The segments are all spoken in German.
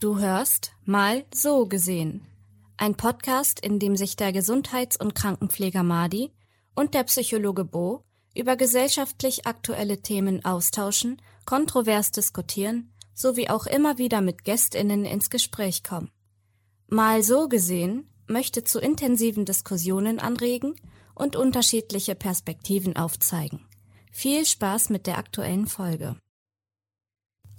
Du hörst Mal so gesehen. Ein Podcast, in dem sich der Gesundheits- und Krankenpfleger Madi und der Psychologe Bo über gesellschaftlich aktuelle Themen austauschen, kontrovers diskutieren sowie auch immer wieder mit Gästinnen ins Gespräch kommen. Mal so gesehen möchte zu intensiven Diskussionen anregen und unterschiedliche Perspektiven aufzeigen. Viel Spaß mit der aktuellen Folge.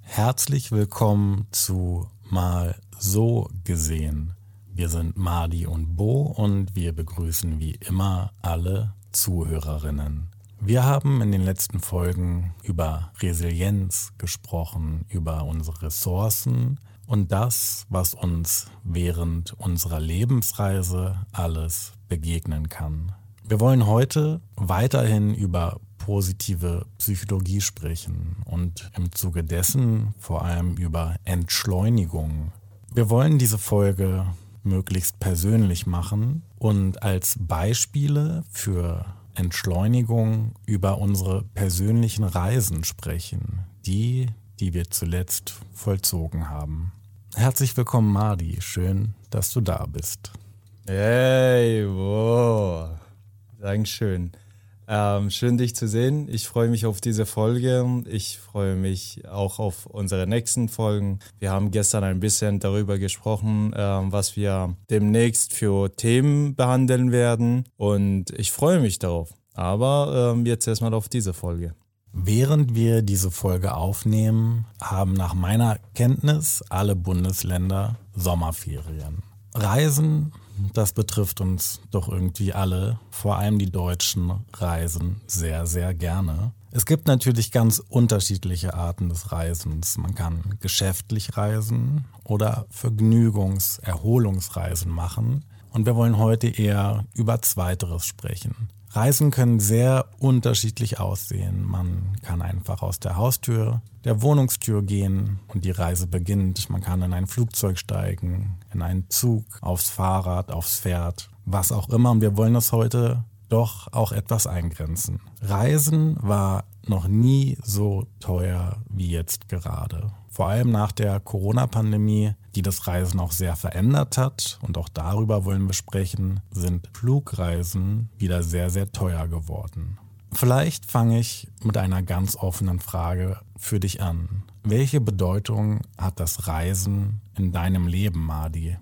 Herzlich willkommen zu Mal so gesehen. Wir sind Mardi und Bo und wir begrüßen wie immer alle Zuhörerinnen. Wir haben in den letzten Folgen über Resilienz gesprochen, über unsere Ressourcen und das, was uns während unserer Lebensreise alles begegnen kann. Wir wollen heute weiterhin über positive Psychologie sprechen und im Zuge dessen vor allem über Entschleunigung. Wir wollen diese Folge möglichst persönlich machen und als Beispiele für Entschleunigung über unsere persönlichen Reisen sprechen, die, die wir zuletzt vollzogen haben. Herzlich willkommen, Mardi. Schön, dass du da bist. Hey, wow. Dankeschön. Ähm, schön, dich zu sehen. Ich freue mich auf diese Folge. Ich freue mich auch auf unsere nächsten Folgen. Wir haben gestern ein bisschen darüber gesprochen, ähm, was wir demnächst für Themen behandeln werden. Und ich freue mich darauf. Aber ähm, jetzt erstmal auf diese Folge. Während wir diese Folge aufnehmen, haben nach meiner Kenntnis alle Bundesländer Sommerferien. Reisen das betrifft uns doch irgendwie alle. Vor allem die Deutschen reisen sehr, sehr gerne. Es gibt natürlich ganz unterschiedliche Arten des Reisens. Man kann geschäftlich reisen oder Vergnügungs-, Erholungsreisen machen. Und wir wollen heute eher über Zweiteres sprechen. Reisen können sehr unterschiedlich aussehen. Man kann einfach aus der Haustür, der Wohnungstür gehen und die Reise beginnt. Man kann in ein Flugzeug steigen, in einen Zug, aufs Fahrrad, aufs Pferd, was auch immer. Und wir wollen das heute doch auch etwas eingrenzen. Reisen war noch nie so teuer wie jetzt gerade. Vor allem nach der Corona-Pandemie, die das Reisen auch sehr verändert hat, und auch darüber wollen wir sprechen, sind Flugreisen wieder sehr, sehr teuer geworden. Vielleicht fange ich mit einer ganz offenen Frage für dich an. Welche Bedeutung hat das Reisen in deinem Leben, Madi?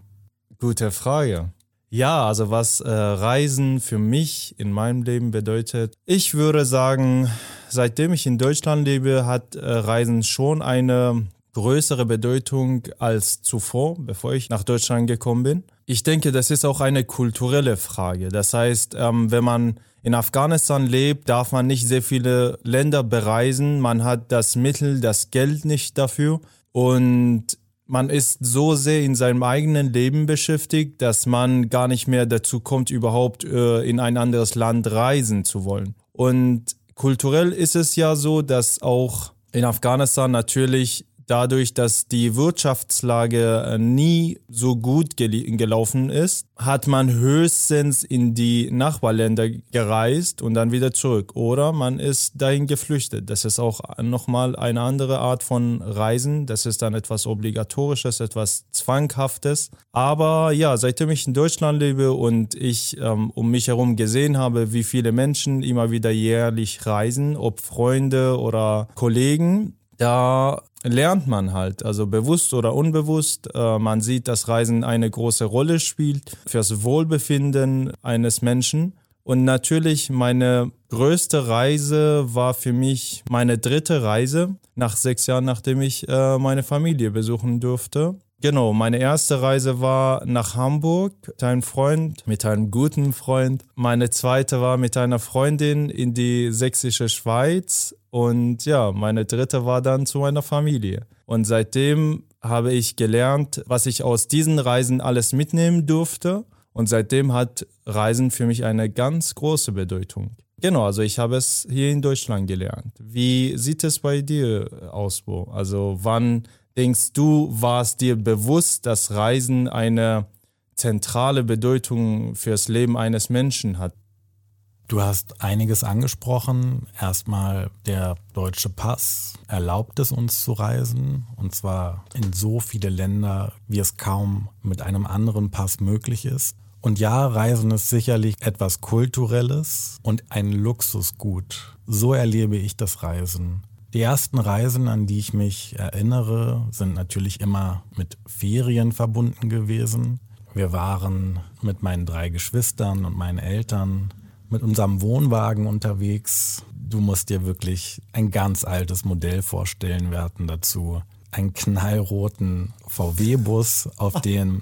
Gute Frage. Ja, also was äh, Reisen für mich in meinem Leben bedeutet. Ich würde sagen, seitdem ich in Deutschland lebe, hat äh, Reisen schon eine größere Bedeutung als zuvor, bevor ich nach Deutschland gekommen bin. Ich denke, das ist auch eine kulturelle Frage. Das heißt, ähm, wenn man in Afghanistan lebt, darf man nicht sehr viele Länder bereisen. Man hat das Mittel, das Geld nicht dafür. Und man ist so sehr in seinem eigenen Leben beschäftigt, dass man gar nicht mehr dazu kommt, überhaupt äh, in ein anderes Land reisen zu wollen. Und kulturell ist es ja so, dass auch in Afghanistan natürlich dadurch, dass die Wirtschaftslage äh, nie so gut gel gelaufen ist, hat man höchstens in die Nachbarländer gereist und dann wieder zurück. Oder man ist dahin geflüchtet. Das ist auch nochmal eine andere Art von Reisen. Das ist dann etwas Obligatorisches, etwas Zwanghaftes. Aber ja, seitdem ich in Deutschland lebe und ich ähm, um mich herum gesehen habe, wie viele Menschen immer wieder jährlich reisen, ob Freunde oder Kollegen, da lernt man halt, also bewusst oder unbewusst. Äh, man sieht, dass Reisen eine große Rolle spielt fürs Wohlbefinden eines Menschen. Und natürlich meine größte Reise war für mich meine dritte Reise nach sechs Jahren, nachdem ich äh, meine Familie besuchen durfte. Genau, meine erste Reise war nach Hamburg mit einem Freund, mit einem guten Freund. Meine zweite war mit einer Freundin in die sächsische Schweiz und ja, meine dritte war dann zu meiner Familie. Und seitdem habe ich gelernt, was ich aus diesen Reisen alles mitnehmen durfte. Und seitdem hat Reisen für mich eine ganz große Bedeutung. Genau, also ich habe es hier in Deutschland gelernt. Wie sieht es bei dir aus, Bo? Also wann denkst du, war es dir bewusst, dass Reisen eine zentrale Bedeutung fürs Leben eines Menschen hat? Du hast einiges angesprochen. Erstmal der deutsche Pass erlaubt es uns zu reisen und zwar in so viele Länder, wie es kaum mit einem anderen Pass möglich ist. Und ja, Reisen ist sicherlich etwas Kulturelles und ein Luxusgut. So erlebe ich das Reisen. Die ersten Reisen, an die ich mich erinnere, sind natürlich immer mit Ferien verbunden gewesen. Wir waren mit meinen drei Geschwistern und meinen Eltern mit unserem Wohnwagen unterwegs. Du musst dir wirklich ein ganz altes Modell vorstellen. Wir hatten dazu einen knallroten VW-Bus, auf dem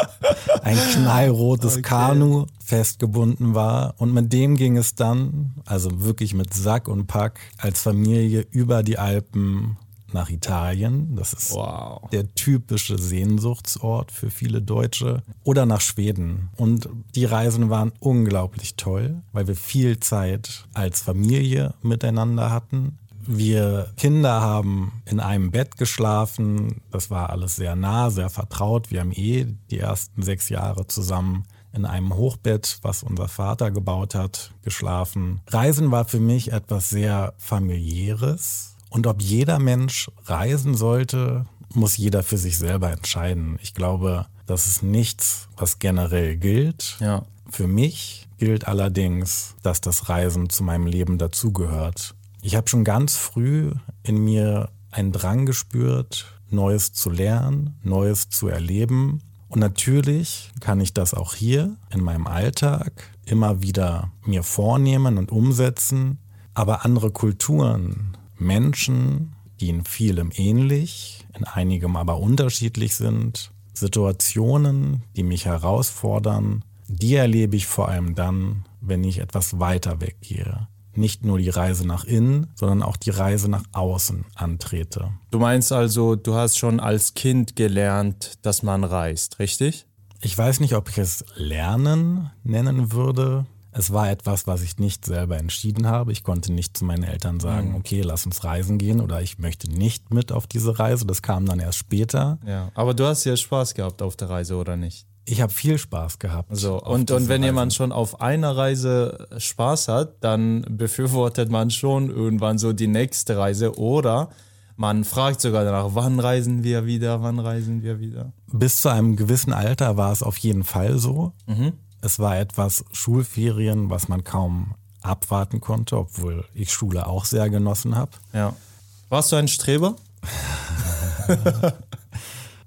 ein knallrotes okay. Kanu festgebunden war. Und mit dem ging es dann, also wirklich mit Sack und Pack, als Familie über die Alpen nach Italien. Das ist wow. der typische Sehnsuchtsort für viele Deutsche. Oder nach Schweden. Und die Reisen waren unglaublich toll, weil wir viel Zeit als Familie miteinander hatten. Wir Kinder haben in einem Bett geschlafen. Das war alles sehr nah, sehr vertraut. Wir haben eh die ersten sechs Jahre zusammen in einem Hochbett, was unser Vater gebaut hat, geschlafen. Reisen war für mich etwas sehr familiäres und ob jeder Mensch reisen sollte, muss jeder für sich selber entscheiden. Ich glaube, das ist nichts, was generell gilt. Ja. Für mich gilt allerdings, dass das Reisen zu meinem Leben dazugehört. Ich habe schon ganz früh in mir einen Drang gespürt, Neues zu lernen, Neues zu erleben. Und natürlich kann ich das auch hier in meinem Alltag immer wieder mir vornehmen und umsetzen. Aber andere Kulturen, Menschen, die in vielem ähnlich, in einigem aber unterschiedlich sind, Situationen, die mich herausfordern, die erlebe ich vor allem dann, wenn ich etwas weiter weggehe. Nicht nur die Reise nach innen, sondern auch die Reise nach außen antrete. Du meinst also, du hast schon als Kind gelernt, dass man reist, richtig? Ich weiß nicht, ob ich es Lernen nennen würde. Es war etwas, was ich nicht selber entschieden habe. Ich konnte nicht zu meinen Eltern sagen, mhm. okay, lass uns reisen gehen oder ich möchte nicht mit auf diese Reise. Das kam dann erst später. Ja, aber du hast ja Spaß gehabt auf der Reise oder nicht? Ich habe viel Spaß gehabt. So, und, und wenn Reise. jemand schon auf einer Reise Spaß hat, dann befürwortet man schon irgendwann so die nächste Reise oder man fragt sogar danach, wann reisen wir wieder, wann reisen wir wieder. Bis zu einem gewissen Alter war es auf jeden Fall so. Mhm. Es war etwas Schulferien, was man kaum abwarten konnte, obwohl ich Schule auch sehr genossen habe. Ja. Warst du ein Streber?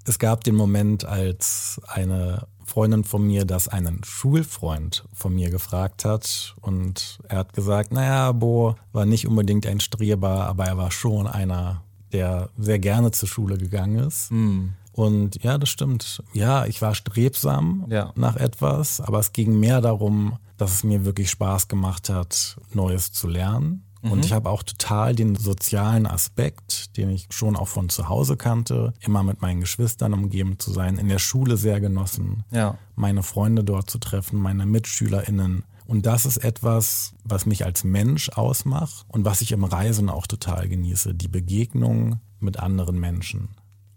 es gab den Moment, als eine Freundin von mir das einen Schulfreund von mir gefragt hat und er hat gesagt, naja, Bo war nicht unbedingt ein Streber, aber er war schon einer, der sehr gerne zur Schule gegangen ist. Mm. Und ja, das stimmt. Ja, ich war strebsam ja. nach etwas, aber es ging mehr darum, dass es mir wirklich Spaß gemacht hat, Neues zu lernen. Mhm. Und ich habe auch total den sozialen Aspekt, den ich schon auch von zu Hause kannte, immer mit meinen Geschwistern umgeben zu sein, in der Schule sehr genossen, ja. meine Freunde dort zu treffen, meine MitschülerInnen. Und das ist etwas, was mich als Mensch ausmacht und was ich im Reisen auch total genieße, die Begegnung mit anderen Menschen.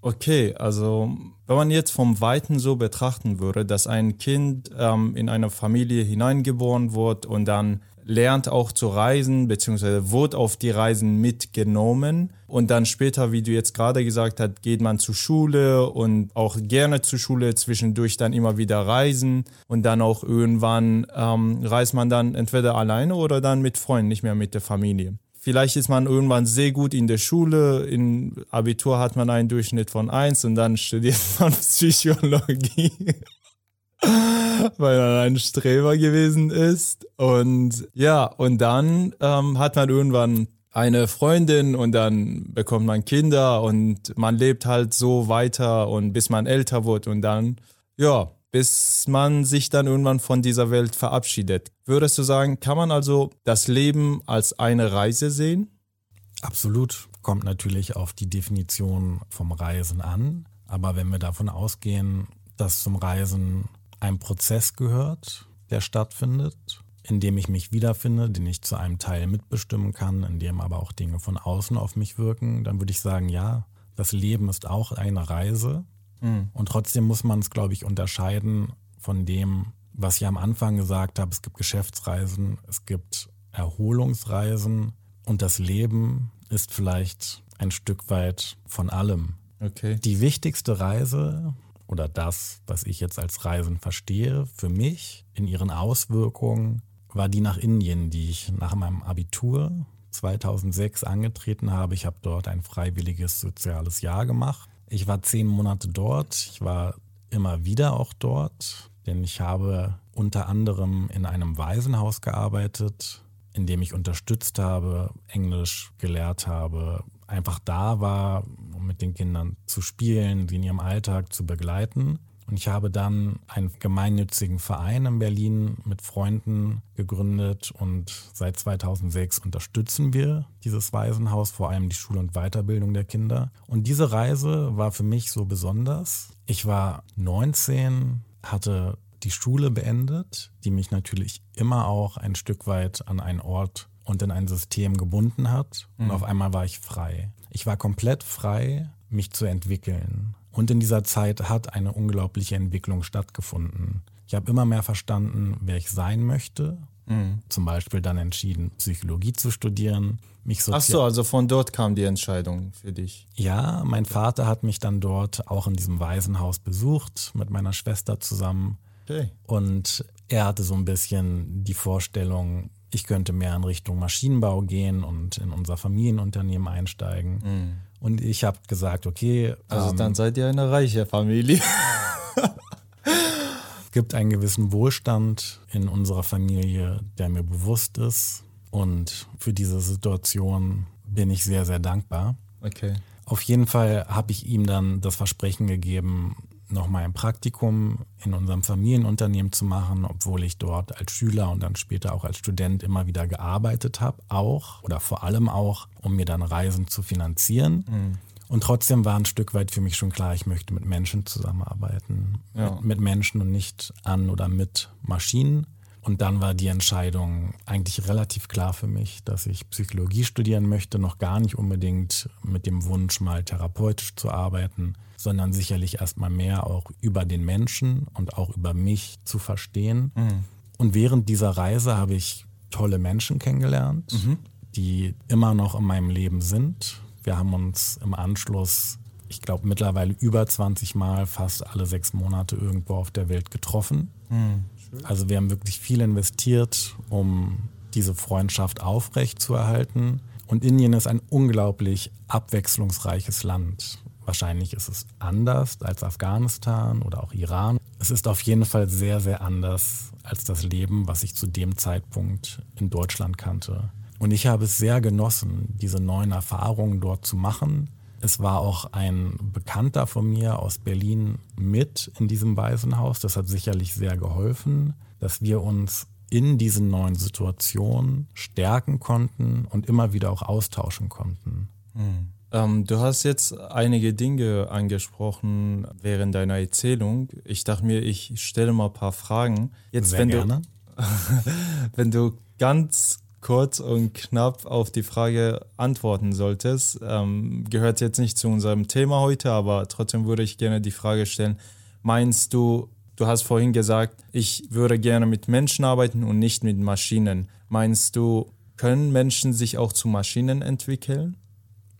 Okay, also wenn man jetzt vom Weiten so betrachten würde, dass ein Kind ähm, in eine Familie hineingeboren wird und dann lernt auch zu reisen, beziehungsweise wird auf die Reisen mitgenommen. Und dann später, wie du jetzt gerade gesagt hast, geht man zur Schule und auch gerne zur Schule, zwischendurch dann immer wieder reisen. Und dann auch irgendwann ähm, reist man dann entweder alleine oder dann mit Freunden, nicht mehr mit der Familie. Vielleicht ist man irgendwann sehr gut in der Schule. In Abitur hat man einen Durchschnitt von 1 und dann studiert man Psychologie, weil man ein Streber gewesen ist. Und ja, und dann ähm, hat man irgendwann eine Freundin und dann bekommt man Kinder und man lebt halt so weiter und bis man älter wird und dann, ja, bis man sich dann irgendwann von dieser Welt verabschiedet. Würdest du sagen, kann man also das Leben als eine Reise sehen? Absolut. Kommt natürlich auf die Definition vom Reisen an. Aber wenn wir davon ausgehen, dass zum Reisen ein Prozess gehört, der stattfindet, in dem ich mich wiederfinde, den ich zu einem Teil mitbestimmen kann, in dem aber auch Dinge von außen auf mich wirken, dann würde ich sagen, ja, das Leben ist auch eine Reise. Mhm. Und trotzdem muss man es, glaube ich, unterscheiden von dem, was ich am Anfang gesagt habe, es gibt Geschäftsreisen, es gibt Erholungsreisen und das Leben ist vielleicht ein Stück weit von allem. Okay. Die wichtigste Reise oder das, was ich jetzt als Reisen verstehe, für mich in ihren Auswirkungen, war die nach Indien, die ich nach meinem Abitur 2006 angetreten habe. Ich habe dort ein freiwilliges soziales Jahr gemacht. Ich war zehn Monate dort. Ich war immer wieder auch dort, denn ich habe unter anderem in einem Waisenhaus gearbeitet, in dem ich unterstützt habe, Englisch gelehrt habe, einfach da war, um mit den Kindern zu spielen, sie in ihrem Alltag zu begleiten. Und ich habe dann einen gemeinnützigen Verein in Berlin mit Freunden gegründet und seit 2006 unterstützen wir dieses Waisenhaus, vor allem die Schule und Weiterbildung der Kinder. Und diese Reise war für mich so besonders. Ich war 19, hatte die Schule beendet, die mich natürlich immer auch ein Stück weit an einen Ort und in ein System gebunden hat. Und mhm. auf einmal war ich frei. Ich war komplett frei, mich zu entwickeln. Und in dieser Zeit hat eine unglaubliche Entwicklung stattgefunden. Ich habe immer mehr verstanden, wer ich sein möchte. Mhm. Zum Beispiel dann entschieden, Psychologie zu studieren. Mich Ach so, also von dort kam die Entscheidung für dich. Ja, mein Vater hat mich dann dort auch in diesem Waisenhaus besucht, mit meiner Schwester zusammen. Okay. Und er hatte so ein bisschen die Vorstellung, ich könnte mehr in Richtung Maschinenbau gehen und in unser Familienunternehmen einsteigen. Mhm. Und ich habe gesagt, okay. Also ähm, dann seid ihr eine reiche Familie. es gibt einen gewissen Wohlstand in unserer Familie, der mir bewusst ist. Und für diese Situation bin ich sehr, sehr dankbar. Okay. Auf jeden Fall habe ich ihm dann das Versprechen gegeben, nochmal ein Praktikum in unserem Familienunternehmen zu machen, obwohl ich dort als Schüler und dann später auch als Student immer wieder gearbeitet habe, auch oder vor allem auch, um mir dann Reisen zu finanzieren. Mhm. Und trotzdem war ein Stück weit für mich schon klar, ich möchte mit Menschen zusammenarbeiten. Ja. Mit, mit Menschen und nicht an oder mit Maschinen. Und dann war die Entscheidung eigentlich relativ klar für mich, dass ich Psychologie studieren möchte, noch gar nicht unbedingt mit dem Wunsch, mal therapeutisch zu arbeiten, sondern sicherlich erstmal mehr auch über den Menschen und auch über mich zu verstehen. Mhm. Und während dieser Reise habe ich tolle Menschen kennengelernt, mhm. die immer noch in meinem Leben sind. Wir haben uns im Anschluss, ich glaube mittlerweile über 20 Mal, fast alle sechs Monate irgendwo auf der Welt getroffen. Mhm. Also wir haben wirklich viel investiert, um diese Freundschaft aufrecht zu erhalten. Und Indien ist ein unglaublich abwechslungsreiches Land. Wahrscheinlich ist es anders als Afghanistan oder auch Iran. Es ist auf jeden Fall sehr, sehr anders als das Leben, was ich zu dem Zeitpunkt in Deutschland kannte. Und ich habe es sehr genossen, diese neuen Erfahrungen dort zu machen. Es war auch ein Bekannter von mir aus Berlin mit in diesem Waisenhaus. Das hat sicherlich sehr geholfen, dass wir uns in diesen neuen Situationen stärken konnten und immer wieder auch austauschen konnten. Mhm. Ähm, du hast jetzt einige Dinge angesprochen während deiner Erzählung. Ich dachte mir, ich stelle mal ein paar Fragen. Jetzt, Sehr wenn gerne. du, wenn du ganz kurz und knapp auf die Frage antworten solltest. Ähm, gehört jetzt nicht zu unserem Thema heute, aber trotzdem würde ich gerne die Frage stellen, meinst du, du hast vorhin gesagt, ich würde gerne mit Menschen arbeiten und nicht mit Maschinen. Meinst du, können Menschen sich auch zu Maschinen entwickeln?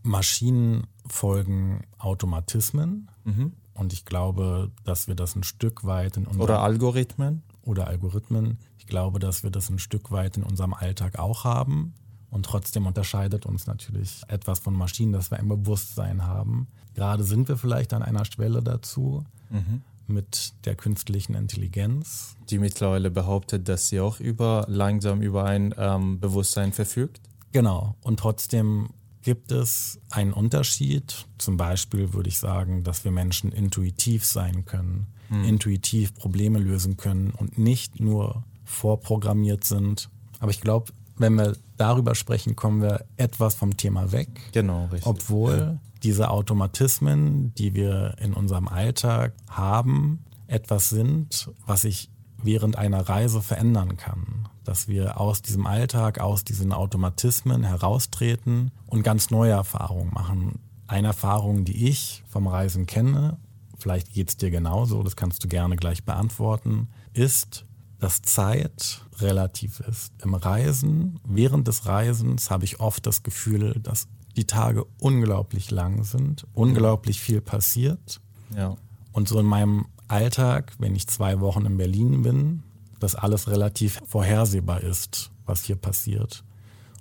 Maschinen folgen Automatismen. Mhm. Und ich glaube, dass wir das ein Stück weit in unserem... Oder Algorithmen? Oder Algorithmen. Ich glaube, dass wir das ein Stück weit in unserem Alltag auch haben. Und trotzdem unterscheidet uns natürlich etwas von Maschinen, dass wir ein Bewusstsein haben. Gerade sind wir vielleicht an einer Schwelle dazu mhm. mit der künstlichen Intelligenz. Die mittlerweile behauptet, dass sie auch über langsam über ein ähm, Bewusstsein verfügt. Genau. Und trotzdem gibt es einen Unterschied. Zum Beispiel würde ich sagen, dass wir Menschen intuitiv sein können, mhm. intuitiv Probleme lösen können und nicht nur vorprogrammiert sind. Aber ich glaube, wenn wir darüber sprechen, kommen wir etwas vom Thema weg. Genau, richtig. Obwohl ja. diese Automatismen, die wir in unserem Alltag haben, etwas sind, was sich während einer Reise verändern kann. Dass wir aus diesem Alltag, aus diesen Automatismen heraustreten und ganz neue Erfahrungen machen. Eine Erfahrung, die ich vom Reisen kenne, vielleicht geht es dir genauso, das kannst du gerne gleich beantworten, ist, dass Zeit relativ ist. Im Reisen, während des Reisens habe ich oft das Gefühl, dass die Tage unglaublich lang sind, unglaublich viel passiert. Ja. Und so in meinem Alltag, wenn ich zwei Wochen in Berlin bin, dass alles relativ vorhersehbar ist, was hier passiert.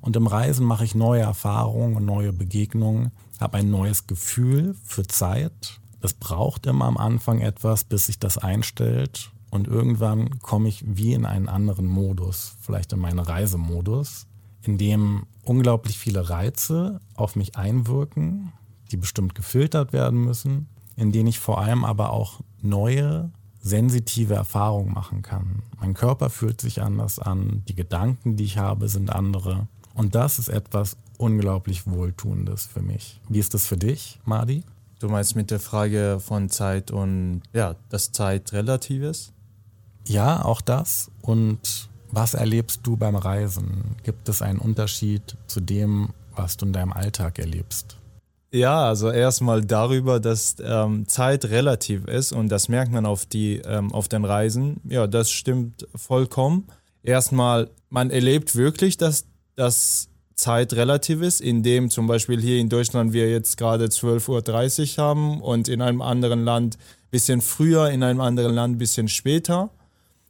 Und im Reisen mache ich neue Erfahrungen und neue Begegnungen, habe ein neues Gefühl für Zeit. Es braucht immer am Anfang etwas, bis sich das einstellt und irgendwann komme ich wie in einen anderen Modus, vielleicht in meinen Reisemodus, in dem unglaublich viele Reize auf mich einwirken, die bestimmt gefiltert werden müssen, in denen ich vor allem aber auch neue, sensitive Erfahrungen machen kann. Mein Körper fühlt sich anders an, die Gedanken, die ich habe, sind andere. Und das ist etwas unglaublich Wohltuendes für mich. Wie ist das für dich, Madi? Du meinst mit der Frage von Zeit und ja, dass Zeit relativ ist? Ja, auch das. Und was erlebst du beim Reisen? Gibt es einen Unterschied zu dem, was du in deinem Alltag erlebst? Ja, also erstmal darüber, dass ähm, Zeit relativ ist und das merkt man auf, die, ähm, auf den Reisen. Ja, das stimmt vollkommen. Erstmal, man erlebt wirklich, dass, dass Zeit relativ ist, indem zum Beispiel hier in Deutschland wir jetzt gerade 12.30 Uhr haben und in einem anderen Land ein bisschen früher, in einem anderen Land ein bisschen später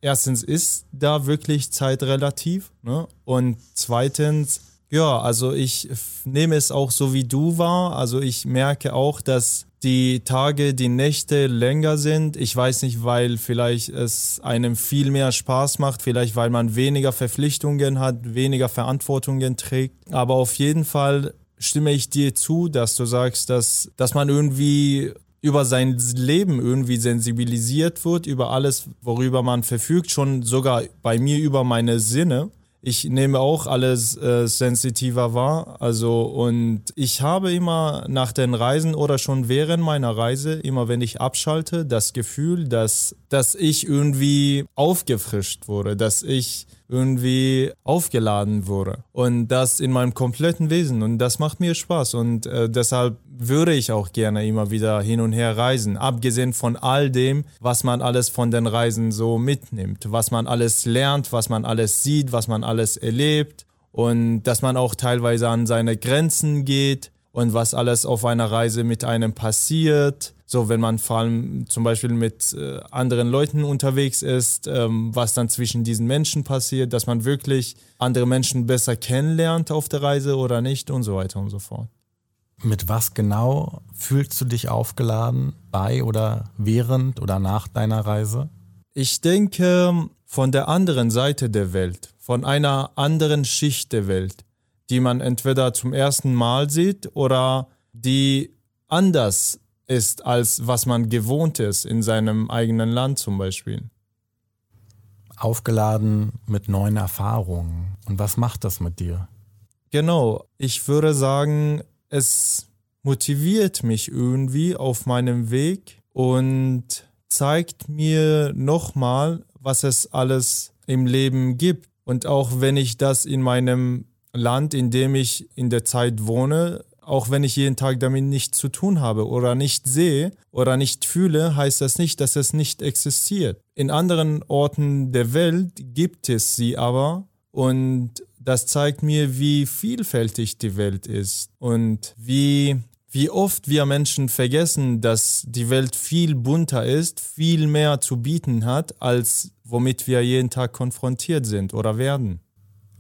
erstens ist da wirklich Zeit relativ ne? und zweitens, ja, also ich nehme es auch so wie du war. Also ich merke auch, dass die Tage, die Nächte länger sind. Ich weiß nicht, weil vielleicht es einem viel mehr Spaß macht, vielleicht weil man weniger Verpflichtungen hat, weniger Verantwortungen trägt. Aber auf jeden Fall stimme ich dir zu, dass du sagst, dass, dass man irgendwie über sein Leben irgendwie sensibilisiert wird, über alles, worüber man verfügt, schon sogar bei mir über meine Sinne. Ich nehme auch alles äh, sensitiver wahr. Also, und ich habe immer nach den Reisen oder schon während meiner Reise, immer wenn ich abschalte, das Gefühl, dass, dass ich irgendwie aufgefrischt wurde, dass ich irgendwie aufgeladen wurde. Und das in meinem kompletten Wesen. Und das macht mir Spaß. Und äh, deshalb würde ich auch gerne immer wieder hin und her reisen. Abgesehen von all dem, was man alles von den Reisen so mitnimmt. Was man alles lernt, was man alles sieht, was man alles erlebt. Und dass man auch teilweise an seine Grenzen geht und was alles auf einer Reise mit einem passiert so, wenn man vor allem zum Beispiel mit äh, anderen Leuten unterwegs ist, ähm, was dann zwischen diesen Menschen passiert, dass man wirklich andere Menschen besser kennenlernt auf der Reise oder nicht und so weiter und so fort. Mit was genau fühlst du dich aufgeladen bei oder während oder nach deiner Reise? Ich denke von der anderen Seite der Welt, von einer anderen Schicht der Welt, die man entweder zum ersten Mal sieht oder die anders ist, als was man gewohnt ist in seinem eigenen Land zum Beispiel. Aufgeladen mit neuen Erfahrungen. Und was macht das mit dir? Genau, ich würde sagen, es motiviert mich irgendwie auf meinem Weg und zeigt mir nochmal, was es alles im Leben gibt. Und auch wenn ich das in meinem Land, in dem ich in der Zeit wohne, auch wenn ich jeden Tag damit nichts zu tun habe oder nicht sehe oder nicht fühle, heißt das nicht, dass es nicht existiert. In anderen Orten der Welt gibt es sie aber und das zeigt mir, wie vielfältig die Welt ist und wie, wie oft wir Menschen vergessen, dass die Welt viel bunter ist, viel mehr zu bieten hat, als womit wir jeden Tag konfrontiert sind oder werden.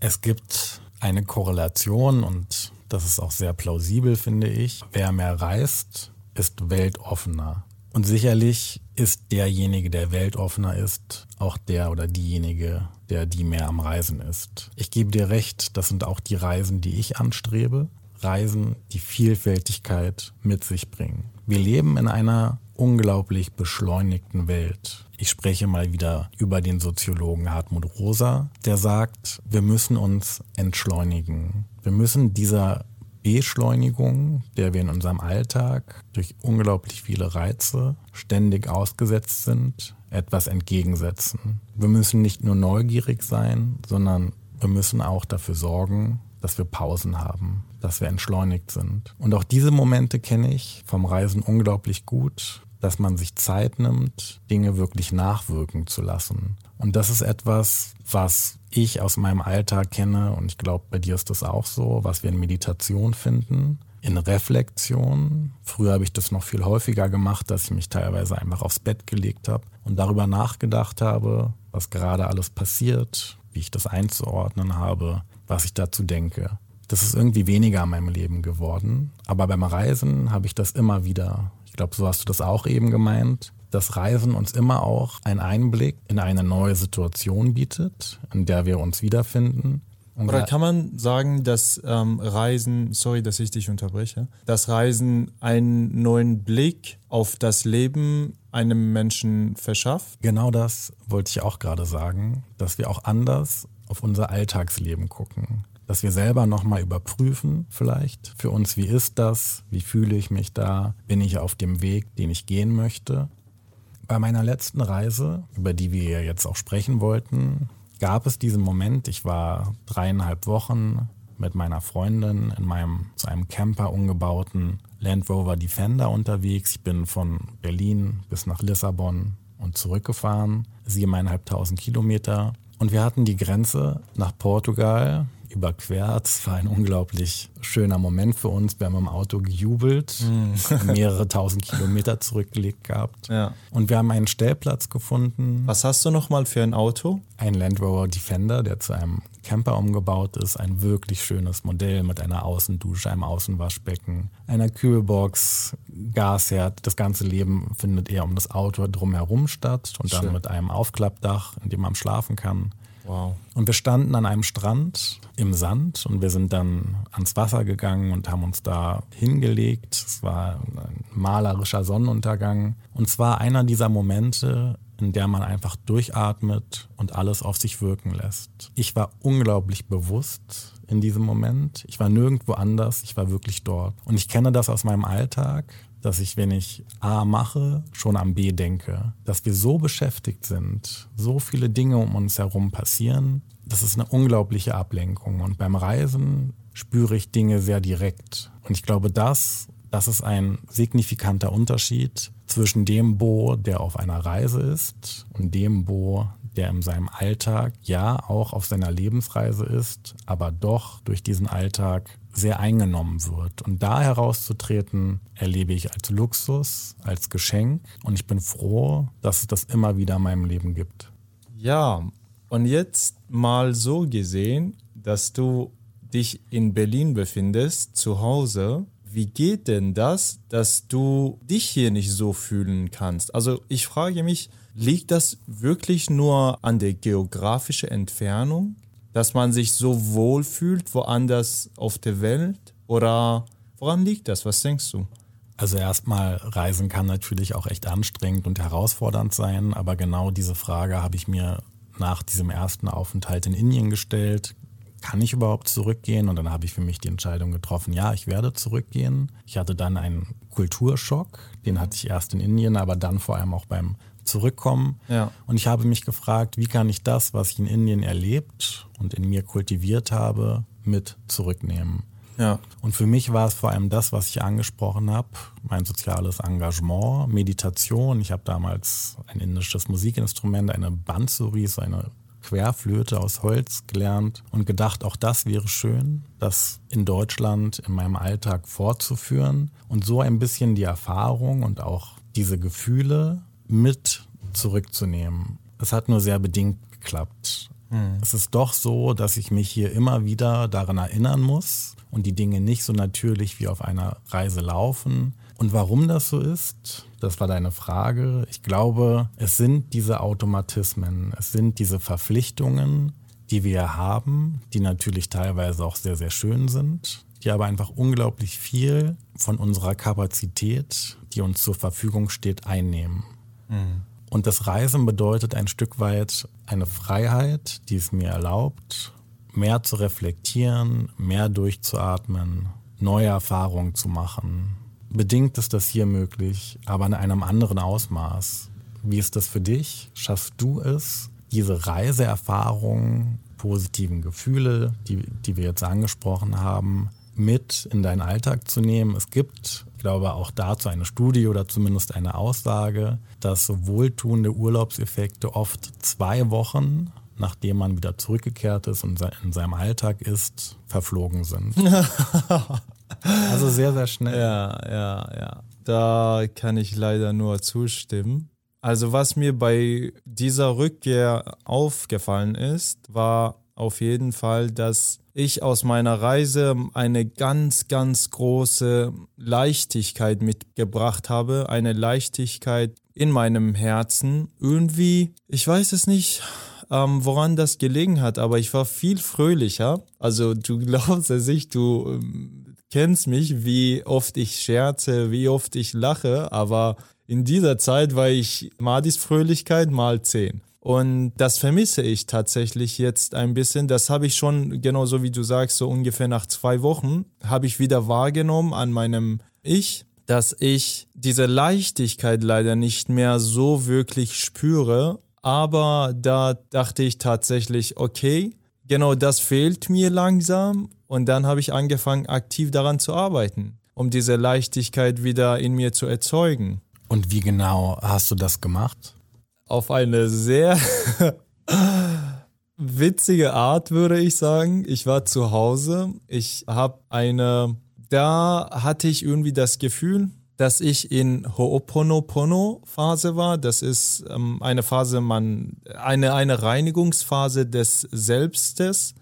Es gibt eine Korrelation und das ist auch sehr plausibel, finde ich. Wer mehr reist, ist weltoffener. Und sicherlich ist derjenige, der weltoffener ist, auch der oder diejenige, der die mehr am Reisen ist. Ich gebe dir recht, das sind auch die Reisen, die ich anstrebe. Reisen, die Vielfältigkeit mit sich bringen. Wir leben in einer unglaublich beschleunigten Welt. Ich spreche mal wieder über den Soziologen Hartmut Rosa, der sagt, wir müssen uns entschleunigen. Wir müssen dieser Beschleunigung, der wir in unserem Alltag durch unglaublich viele Reize ständig ausgesetzt sind, etwas entgegensetzen. Wir müssen nicht nur neugierig sein, sondern wir müssen auch dafür sorgen, dass wir Pausen haben, dass wir entschleunigt sind. Und auch diese Momente kenne ich vom Reisen unglaublich gut dass man sich Zeit nimmt, Dinge wirklich nachwirken zu lassen. Und das ist etwas, was ich aus meinem Alltag kenne und ich glaube, bei dir ist das auch so, was wir in Meditation finden, in Reflexion. Früher habe ich das noch viel häufiger gemacht, dass ich mich teilweise einfach aufs Bett gelegt habe und darüber nachgedacht habe, was gerade alles passiert, wie ich das einzuordnen habe, was ich dazu denke. Das ist irgendwie weniger in meinem Leben geworden, aber beim Reisen habe ich das immer wieder ich glaube, so hast du das auch eben gemeint, dass Reisen uns immer auch einen Einblick in eine neue Situation bietet, in der wir uns wiederfinden. Und Oder kann man sagen, dass ähm, Reisen, sorry, dass ich dich unterbreche, dass Reisen einen neuen Blick auf das Leben einem Menschen verschafft? Genau das wollte ich auch gerade sagen, dass wir auch anders auf unser Alltagsleben gucken dass wir selber nochmal überprüfen, vielleicht für uns, wie ist das, wie fühle ich mich da, bin ich auf dem Weg, den ich gehen möchte. Bei meiner letzten Reise, über die wir jetzt auch sprechen wollten, gab es diesen Moment, ich war dreieinhalb Wochen mit meiner Freundin in meinem zu einem Camper umgebauten Land Rover Defender unterwegs. Ich bin von Berlin bis nach Lissabon und zurückgefahren, siebeneinhalbtausend Kilometer. Und wir hatten die Grenze nach Portugal überquert. Es war ein unglaublich schöner Moment für uns. Wir haben im Auto gejubelt, mhm. mehrere tausend Kilometer zurückgelegt gehabt. Ja. Und wir haben einen Stellplatz gefunden. Was hast du nochmal für ein Auto? Ein Land Rover Defender, der zu einem Camper umgebaut ist. Ein wirklich schönes Modell mit einer Außendusche, einem Außenwaschbecken, einer Kühlbox, Gasherd. Das ganze Leben findet eher um das Auto drumherum statt und dann Schön. mit einem Aufklappdach, in dem man schlafen kann. Wow. Und wir standen an einem Strand im Sand und wir sind dann ans Wasser gegangen und haben uns da hingelegt. Es war ein malerischer Sonnenuntergang. Und zwar einer dieser Momente, in der man einfach durchatmet und alles auf sich wirken lässt. Ich war unglaublich bewusst in diesem Moment. Ich war nirgendwo anders, ich war wirklich dort. Und ich kenne das aus meinem Alltag dass ich, wenn ich A mache, schon am B denke. Dass wir so beschäftigt sind, so viele Dinge um uns herum passieren, das ist eine unglaubliche Ablenkung. Und beim Reisen spüre ich Dinge sehr direkt. Und ich glaube, das, das ist ein signifikanter Unterschied zwischen dem Bo, der auf einer Reise ist, und dem Bo, der in seinem Alltag ja auch auf seiner Lebensreise ist, aber doch durch diesen Alltag sehr eingenommen wird. Und da herauszutreten, erlebe ich als Luxus, als Geschenk. Und ich bin froh, dass es das immer wieder in meinem Leben gibt. Ja, und jetzt mal so gesehen, dass du dich in Berlin befindest, zu Hause. Wie geht denn das, dass du dich hier nicht so fühlen kannst? Also ich frage mich, liegt das wirklich nur an der geografischen Entfernung? Dass man sich so wohl fühlt woanders auf der Welt? Oder woran liegt das? Was denkst du? Also erstmal, Reisen kann natürlich auch echt anstrengend und herausfordernd sein, aber genau diese Frage habe ich mir nach diesem ersten Aufenthalt in Indien gestellt. Kann ich überhaupt zurückgehen? Und dann habe ich für mich die Entscheidung getroffen, ja, ich werde zurückgehen. Ich hatte dann einen Kulturschock, den hatte ich erst in Indien, aber dann vor allem auch beim zurückkommen. Ja. Und ich habe mich gefragt, wie kann ich das, was ich in Indien erlebt und in mir kultiviert habe, mit zurücknehmen. Ja. Und für mich war es vor allem das, was ich angesprochen habe, mein soziales Engagement, Meditation. Ich habe damals ein indisches Musikinstrument, eine Bansuri, so eine Querflöte aus Holz gelernt und gedacht, auch das wäre schön, das in Deutschland in meinem Alltag fortzuführen und so ein bisschen die Erfahrung und auch diese Gefühle mit zurückzunehmen. Es hat nur sehr bedingt geklappt. Mhm. Es ist doch so, dass ich mich hier immer wieder daran erinnern muss und die Dinge nicht so natürlich wie auf einer Reise laufen. Und warum das so ist, das war deine Frage. Ich glaube, es sind diese Automatismen, es sind diese Verpflichtungen, die wir haben, die natürlich teilweise auch sehr, sehr schön sind, die aber einfach unglaublich viel von unserer Kapazität, die uns zur Verfügung steht, einnehmen. Und das Reisen bedeutet ein Stück weit eine Freiheit, die es mir erlaubt, mehr zu reflektieren, mehr durchzuatmen, neue Erfahrungen zu machen. Bedingt ist das hier möglich, aber in einem anderen Ausmaß. Wie ist das für dich? Schaffst du es, diese Reiseerfahrungen, positiven Gefühle, die, die wir jetzt angesprochen haben, mit in deinen Alltag zu nehmen? Es gibt glaube auch dazu eine Studie oder zumindest eine Aussage, dass wohltuende Urlaubseffekte oft zwei Wochen nachdem man wieder zurückgekehrt ist und in seinem Alltag ist, verflogen sind. also sehr, sehr schnell. Ja, ja, ja. Da kann ich leider nur zustimmen. Also was mir bei dieser Rückkehr aufgefallen ist, war auf jeden Fall, dass ich aus meiner Reise eine ganz, ganz große Leichtigkeit mitgebracht habe. Eine Leichtigkeit in meinem Herzen. Irgendwie, ich weiß es nicht, ähm, woran das gelegen hat, aber ich war viel fröhlicher. Also du glaubst es nicht, du ähm, kennst mich, wie oft ich scherze, wie oft ich lache, aber in dieser Zeit war ich Madis Fröhlichkeit mal zehn. Und das vermisse ich tatsächlich jetzt ein bisschen. Das habe ich schon, genauso wie du sagst, so ungefähr nach zwei Wochen, habe ich wieder wahrgenommen an meinem Ich, dass ich diese Leichtigkeit leider nicht mehr so wirklich spüre aber da dachte ich tatsächlich, okay, genau das fehlt mir langsam. Und dann habe ich angefangen, aktiv daran zu arbeiten, um diese Leichtigkeit wieder in mir zu erzeugen. Und wie genau hast du das gemacht? Auf eine sehr witzige Art, würde ich sagen. Ich war zu Hause. Ich habe eine, da hatte ich irgendwie das Gefühl, dass ich in Ho'oponopono-Phase war. Das ist ähm, eine Phase, man, eine, eine Reinigungsphase des Selbstes.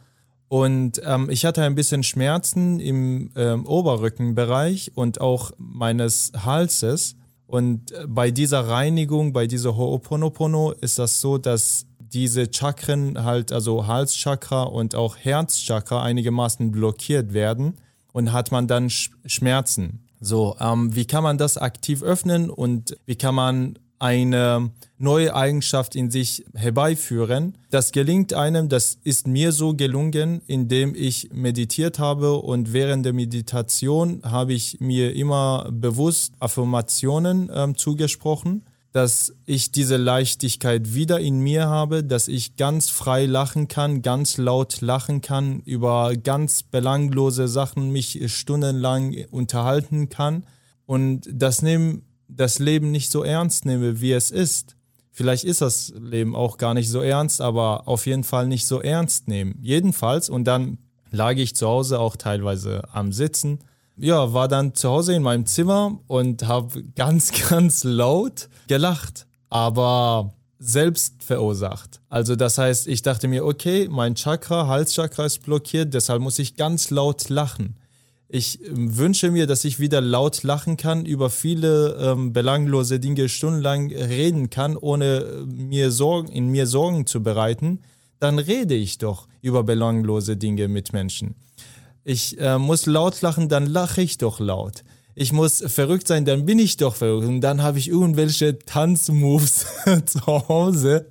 Und ähm, ich hatte ein bisschen Schmerzen im ähm, Oberrückenbereich und auch meines Halses. Und äh, bei dieser Reinigung, bei dieser Ho'oponopono ist das so, dass diese Chakren halt, also Halschakra und auch Herzchakra einigermaßen blockiert werden und hat man dann Schmerzen. So, ähm, wie kann man das aktiv öffnen und wie kann man eine neue Eigenschaft in sich herbeiführen. Das gelingt einem, das ist mir so gelungen, indem ich meditiert habe und während der Meditation habe ich mir immer bewusst Affirmationen ähm, zugesprochen dass ich diese Leichtigkeit wieder in mir habe, dass ich ganz frei lachen kann, ganz laut lachen kann, über ganz belanglose Sachen mich stundenlang unterhalten kann und das, nehm, das Leben nicht so ernst nehme, wie es ist. Vielleicht ist das Leben auch gar nicht so ernst, aber auf jeden Fall nicht so ernst nehmen. Jedenfalls, und dann lag ich zu Hause auch teilweise am Sitzen ja, war dann zu Hause in meinem Zimmer und habe ganz, ganz laut gelacht, aber selbst verursacht. Also das heißt, ich dachte mir, okay, mein Chakra, Halschakra ist blockiert, deshalb muss ich ganz laut lachen. Ich ähm, wünsche mir, dass ich wieder laut lachen kann, über viele ähm, belanglose Dinge stundenlang reden kann, ohne äh, mir Sorgen, in mir Sorgen zu bereiten. Dann rede ich doch über belanglose Dinge mit Menschen. Ich äh, muss laut lachen, dann lache ich doch laut. Ich muss verrückt sein, dann bin ich doch verrückt. Und dann habe ich irgendwelche Tanzmoves zu Hause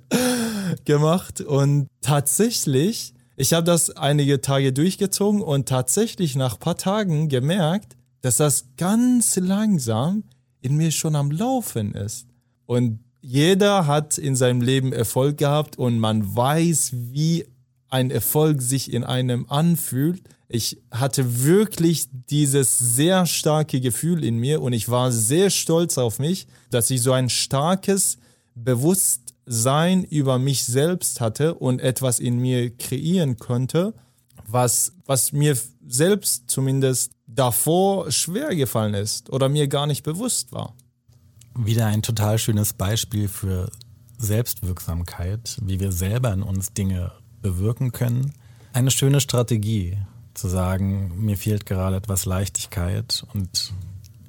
gemacht. Und tatsächlich, ich habe das einige Tage durchgezogen und tatsächlich nach ein paar Tagen gemerkt, dass das ganz langsam in mir schon am Laufen ist. Und jeder hat in seinem Leben Erfolg gehabt und man weiß, wie ein Erfolg sich in einem anfühlt. Ich hatte wirklich dieses sehr starke Gefühl in mir und ich war sehr stolz auf mich, dass ich so ein starkes Bewusstsein über mich selbst hatte und etwas in mir kreieren konnte, was, was mir selbst zumindest davor schwer gefallen ist oder mir gar nicht bewusst war. Wieder ein total schönes Beispiel für Selbstwirksamkeit, wie wir selber in uns Dinge bewirken können. Eine schöne Strategie, zu sagen, mir fehlt gerade etwas Leichtigkeit und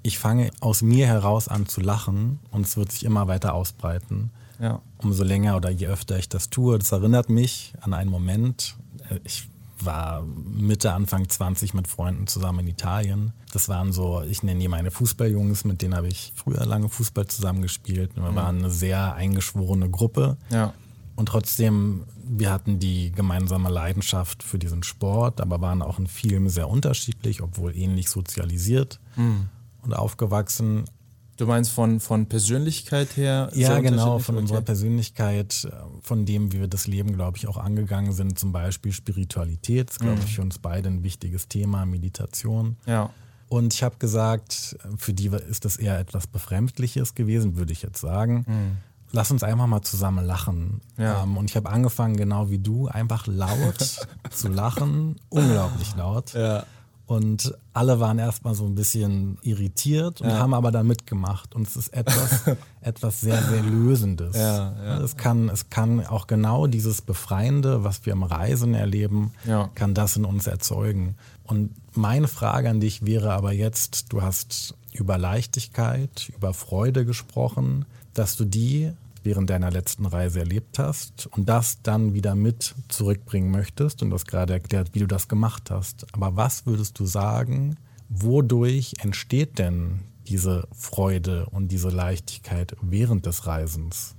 ich fange aus mir heraus an zu lachen und es wird sich immer weiter ausbreiten. Ja. Umso länger oder je öfter ich das tue. Das erinnert mich an einen Moment. Ich war Mitte, Anfang 20 mit Freunden zusammen in Italien. Das waren so, ich nenne die meine Fußballjungs, mit denen habe ich früher lange Fußball zusammengespielt. Wir waren eine sehr eingeschworene Gruppe. Ja. Und trotzdem, wir hatten die gemeinsame Leidenschaft für diesen Sport, aber waren auch in vielem sehr unterschiedlich, obwohl ähnlich sozialisiert mhm. und aufgewachsen. Du meinst von, von Persönlichkeit her? Ja, genau, von okay. unserer Persönlichkeit, von dem, wie wir das Leben, glaube ich, auch angegangen sind. Zum Beispiel Spiritualität, ist, glaube mhm. ich, für uns beide ein wichtiges Thema, Meditation. Ja. Und ich habe gesagt, für die ist das eher etwas Befremdliches gewesen, würde ich jetzt sagen. Mhm. Lass uns einfach mal zusammen lachen. Ja. Ähm, und ich habe angefangen, genau wie du, einfach laut zu lachen, unglaublich laut. Ja. Und alle waren erstmal so ein bisschen irritiert und ja. haben aber da mitgemacht. Und es ist etwas, etwas sehr, sehr Lösendes. Ja, ja. Es, kann, es kann auch genau dieses Befreiende, was wir im Reisen erleben, kann das in uns erzeugen. Und meine Frage an dich wäre aber jetzt, du hast über Leichtigkeit, über Freude gesprochen, dass du die während deiner letzten Reise erlebt hast und das dann wieder mit zurückbringen möchtest und du hast gerade erklärt, wie du das gemacht hast. Aber was würdest du sagen, wodurch entsteht denn diese Freude und diese Leichtigkeit während des Reisens?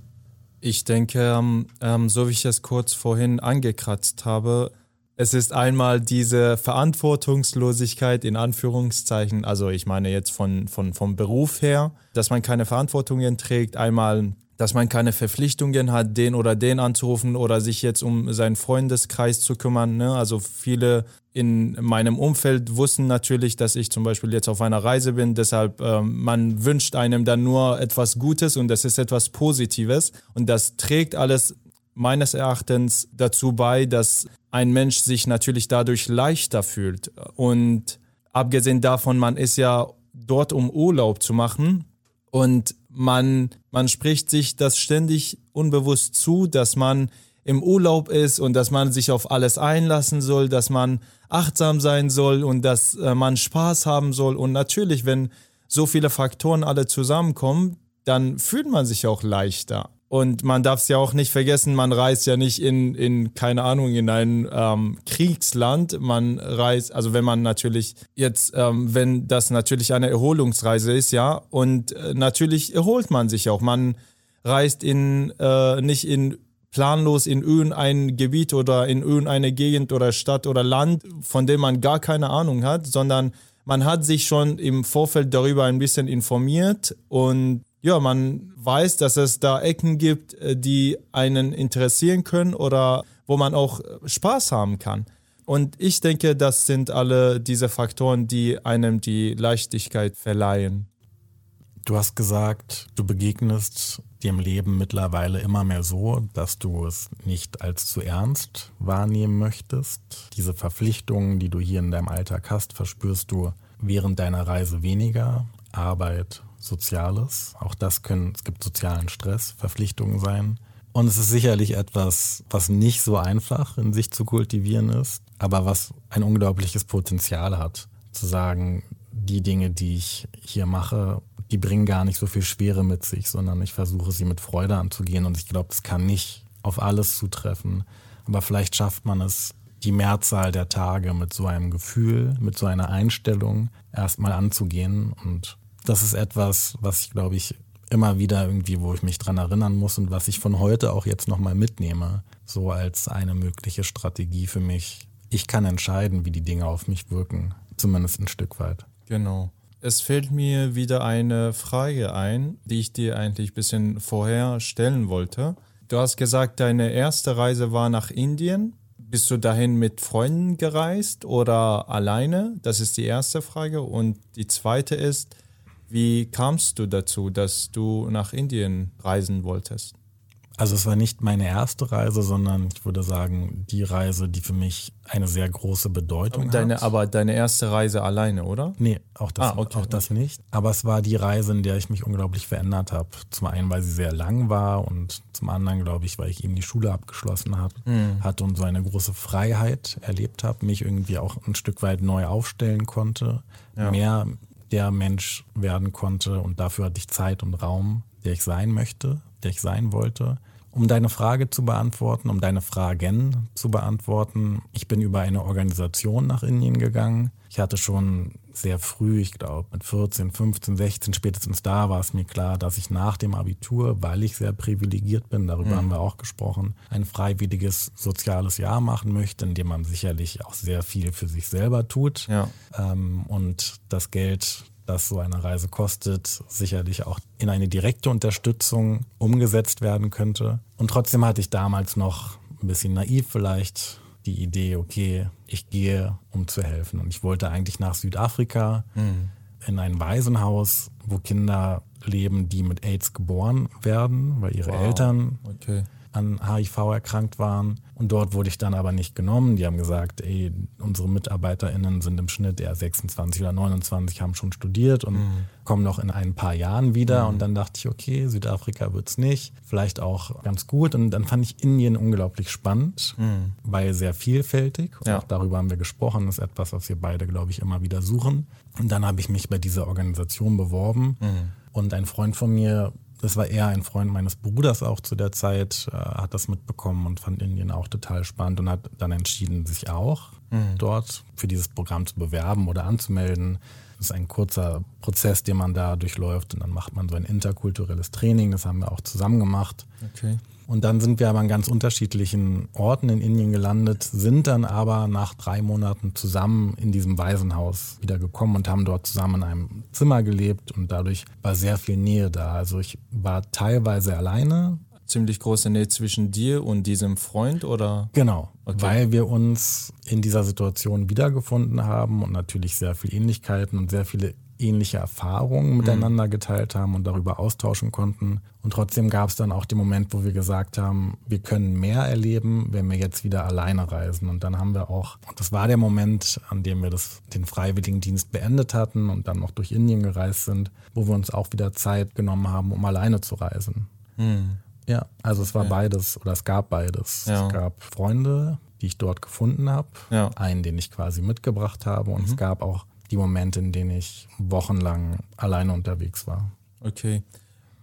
Ich denke, ähm, ähm so wie ich es kurz vorhin angekratzt habe, es ist einmal diese Verantwortungslosigkeit in Anführungszeichen, also ich meine jetzt von, von, vom Beruf her, dass man keine Verantwortungen trägt, einmal dass man keine Verpflichtungen hat, den oder den anzurufen oder sich jetzt um seinen Freundeskreis zu kümmern. Ne? Also viele in meinem Umfeld wussten natürlich, dass ich zum Beispiel jetzt auf einer Reise bin. Deshalb, äh, man wünscht einem dann nur etwas Gutes und das ist etwas Positives. Und das trägt alles meines Erachtens dazu bei, dass ein Mensch sich natürlich dadurch leichter fühlt. Und abgesehen davon, man ist ja dort, um Urlaub zu machen. Und man, man spricht sich das ständig unbewusst zu, dass man im Urlaub ist und dass man sich auf alles einlassen soll, dass man achtsam sein soll und dass äh, man Spaß haben soll. Und natürlich, wenn so viele Faktoren alle zusammenkommen, dann fühlt man sich auch leichter. Und man darf es ja auch nicht vergessen, man reist ja nicht in, in keine Ahnung, in ein ähm, Kriegsland. Man reist, also wenn man natürlich jetzt, ähm, wenn das natürlich eine Erholungsreise ist, ja, und äh, natürlich erholt man sich auch. Man reist in, äh, nicht in planlos in irgendein Gebiet oder in irgendeine Gegend oder Stadt oder Land, von dem man gar keine Ahnung hat, sondern man hat sich schon im Vorfeld darüber ein bisschen informiert und ja, man weiß, dass es da Ecken gibt, äh, die einen interessieren können oder wo man auch äh, Spaß haben kann. Und ich denke, das sind alle diese Faktoren, die einem die Leichtigkeit verleihen. Du hast gesagt, du begegnest dem Leben mittlerweile immer mehr so, dass du es nicht als zu ernst wahrnehmen möchtest. Diese Verpflichtungen, die du hier in deinem Alltag hast, verspürst du während deiner Reise weniger. Arbeit, Soziales. Auch das können, es gibt sozialen Stress, Verpflichtungen sein. Und es ist sicherlich etwas, was nicht so einfach in sich zu kultivieren ist, aber was ein unglaubliches Potenzial hat. Zu sagen, die Dinge, die ich hier mache, die bringen gar nicht so viel Schwere mit sich, sondern ich versuche sie mit Freude anzugehen. Und ich glaube, es kann nicht auf alles zutreffen. Aber vielleicht schafft man es, die Mehrzahl der Tage mit so einem Gefühl, mit so einer Einstellung erstmal anzugehen und das ist etwas, was ich glaube ich immer wieder irgendwie, wo ich mich dran erinnern muss und was ich von heute auch jetzt nochmal mitnehme, so als eine mögliche Strategie für mich. Ich kann entscheiden, wie die Dinge auf mich wirken, zumindest ein Stück weit. Genau. Es fällt mir wieder eine Frage ein, die ich dir eigentlich ein bisschen vorher stellen wollte. Du hast gesagt, deine erste Reise war nach Indien. Bist du dahin mit Freunden gereist oder alleine? Das ist die erste Frage. Und die zweite ist, wie kamst du dazu, dass du nach Indien reisen wolltest? Also es war nicht meine erste Reise, sondern ich würde sagen, die Reise, die für mich eine sehr große Bedeutung deine, hat. Aber deine erste Reise alleine, oder? Nee, auch das, ah, okay, auch das okay. nicht. Aber es war die Reise, in der ich mich unglaublich verändert habe. Zum einen, weil sie sehr lang war und zum anderen, glaube ich, weil ich eben die Schule abgeschlossen habe, mhm. hatte und so eine große Freiheit erlebt habe, mich irgendwie auch ein Stück weit neu aufstellen konnte, ja. mehr der Mensch werden konnte und dafür hatte ich Zeit und Raum, der ich sein möchte, der ich sein wollte. Um deine Frage zu beantworten, um deine Fragen zu beantworten, ich bin über eine Organisation nach Indien gegangen. Ich hatte schon sehr früh, ich glaube mit 14, 15, 16, spätestens da war es mir klar, dass ich nach dem Abitur, weil ich sehr privilegiert bin, darüber mhm. haben wir auch gesprochen, ein freiwilliges soziales Jahr machen möchte, in dem man sicherlich auch sehr viel für sich selber tut. Ja. Ähm, und das Geld das so eine Reise kostet, sicherlich auch in eine direkte Unterstützung umgesetzt werden könnte. Und trotzdem hatte ich damals noch ein bisschen naiv vielleicht die Idee, okay, ich gehe, um zu helfen. Und ich wollte eigentlich nach Südafrika mhm. in ein Waisenhaus, wo Kinder leben, die mit AIDS geboren werden, weil ihre wow. Eltern okay an HIV erkrankt waren. Und dort wurde ich dann aber nicht genommen. Die haben gesagt, ey, unsere MitarbeiterInnen sind im Schnitt eher 26 oder 29, haben schon studiert und mhm. kommen noch in ein paar Jahren wieder. Mhm. Und dann dachte ich, okay, Südafrika wird's nicht. Vielleicht auch ganz gut. Und dann fand ich Indien unglaublich spannend, mhm. weil sehr vielfältig. Und ja. auch darüber haben wir gesprochen. Das ist etwas, was wir beide, glaube ich, immer wieder suchen. Und dann habe ich mich bei dieser Organisation beworben. Mhm. Und ein Freund von mir das war eher ein Freund meines Bruders auch zu der Zeit, äh, hat das mitbekommen und fand Indien auch total spannend und hat dann entschieden, sich auch mhm. dort für dieses Programm zu bewerben oder anzumelden. Das ist ein kurzer Prozess, den man da durchläuft und dann macht man so ein interkulturelles Training, das haben wir auch zusammen gemacht. Okay. Und dann sind wir aber an ganz unterschiedlichen Orten in Indien gelandet, sind dann aber nach drei Monaten zusammen in diesem Waisenhaus wieder gekommen und haben dort zusammen in einem Zimmer gelebt und dadurch war sehr viel Nähe da. Also ich war teilweise alleine. Ziemlich große Nähe zwischen dir und diesem Freund oder? Genau, okay. weil wir uns in dieser Situation wiedergefunden haben und natürlich sehr viele Ähnlichkeiten und sehr viele ähnliche Erfahrungen mhm. miteinander geteilt haben und darüber austauschen konnten. Und trotzdem gab es dann auch den Moment, wo wir gesagt haben, wir können mehr erleben, wenn wir jetzt wieder alleine reisen. Und dann haben wir auch, und das war der Moment, an dem wir das, den Freiwilligendienst beendet hatten und dann noch durch Indien gereist sind, wo wir uns auch wieder Zeit genommen haben, um alleine zu reisen. Mhm. Ja, also es war ja. beides oder es gab beides. Ja. Es gab Freunde, die ich dort gefunden habe, ja. einen, den ich quasi mitgebracht habe und mhm. es gab auch die Momente, in denen ich wochenlang alleine unterwegs war. Okay.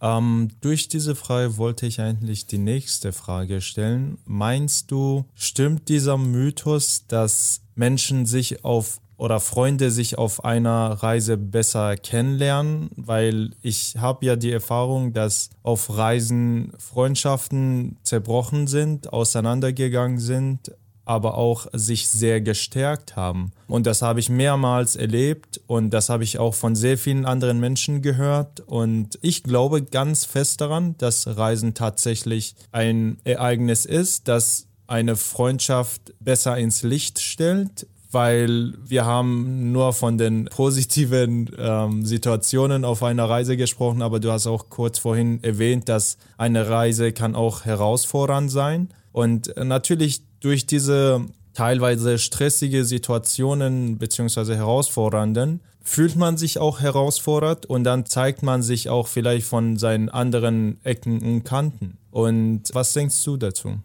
Ähm, durch diese Frage wollte ich eigentlich die nächste Frage stellen. Meinst du, stimmt dieser Mythos, dass Menschen sich auf oder Freunde sich auf einer Reise besser kennenlernen, weil ich habe ja die Erfahrung, dass auf Reisen Freundschaften zerbrochen sind, auseinandergegangen sind, aber auch sich sehr gestärkt haben. Und das habe ich mehrmals erlebt und das habe ich auch von sehr vielen anderen Menschen gehört. Und ich glaube ganz fest daran, dass Reisen tatsächlich ein Ereignis ist, das eine Freundschaft besser ins Licht stellt, weil wir haben nur von den positiven ähm, Situationen auf einer Reise gesprochen, aber du hast auch kurz vorhin erwähnt, dass eine Reise kann auch herausfordernd sein. Und natürlich durch diese teilweise stressige Situationen beziehungsweise herausfordernden, fühlt man sich auch herausfordert und dann zeigt man sich auch vielleicht von seinen anderen Ecken und Kanten. Und was denkst du dazu?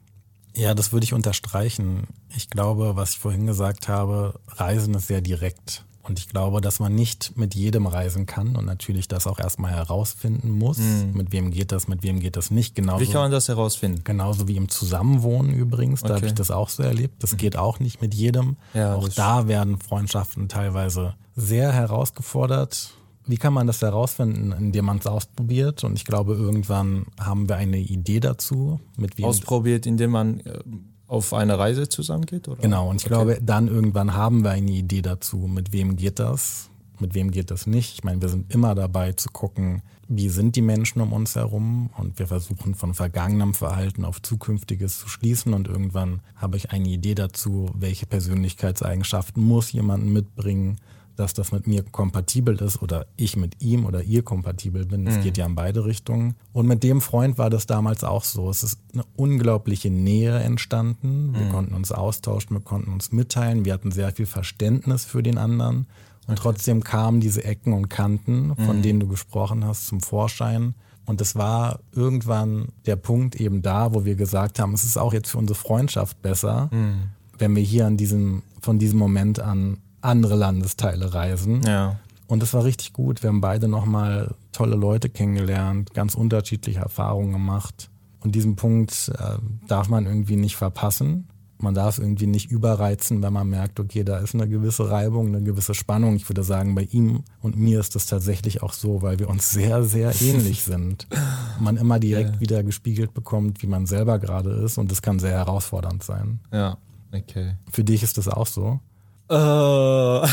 Ja, das würde ich unterstreichen. Ich glaube, was ich vorhin gesagt habe, Reisen ist sehr direkt. Und ich glaube, dass man nicht mit jedem reisen kann und natürlich das auch erstmal herausfinden muss. Mhm. Mit wem geht das, mit wem geht das nicht. Genauso, wie kann man das herausfinden? Genauso wie im Zusammenwohnen übrigens. Da okay. habe ich das auch so erlebt. Das mhm. geht auch nicht mit jedem. Ja, auch da werden Freundschaften teilweise sehr herausgefordert. Wie kann man das herausfinden, indem man es ausprobiert? Und ich glaube, irgendwann haben wir eine Idee dazu. Mit wem ausprobiert, indem man äh, auf eine Reise zusammengeht? Oder? Genau, und ich okay. glaube, dann irgendwann haben wir eine Idee dazu, mit wem geht das, mit wem geht das nicht. Ich meine, wir sind immer dabei zu gucken, wie sind die Menschen um uns herum und wir versuchen von vergangenem Verhalten auf zukünftiges zu schließen und irgendwann habe ich eine Idee dazu, welche Persönlichkeitseigenschaften muss jemand mitbringen, dass das mit mir kompatibel ist oder ich mit ihm oder ihr kompatibel bin. Das mhm. geht ja in beide Richtungen. Und mit dem Freund war das damals auch so. Es ist eine unglaubliche Nähe entstanden. Wir mhm. konnten uns austauschen, wir konnten uns mitteilen, wir hatten sehr viel Verständnis für den anderen. Und okay. trotzdem kamen diese Ecken und Kanten, von mhm. denen du gesprochen hast, zum Vorschein. Und es war irgendwann der Punkt eben da, wo wir gesagt haben, es ist auch jetzt für unsere Freundschaft besser, mhm. wenn wir hier an diesem, von diesem Moment an andere Landesteile reisen. Ja. Und es war richtig gut. Wir haben beide nochmal tolle Leute kennengelernt, ganz unterschiedliche Erfahrungen gemacht. Und diesen Punkt äh, darf man irgendwie nicht verpassen. Man darf irgendwie nicht überreizen, wenn man merkt, okay, da ist eine gewisse Reibung, eine gewisse Spannung. Ich würde sagen, bei ihm und mir ist das tatsächlich auch so, weil wir uns sehr, sehr ähnlich sind. Man immer direkt ja. wieder gespiegelt bekommt, wie man selber gerade ist und das kann sehr herausfordernd sein. Ja, okay. Für dich ist das auch so? Äh,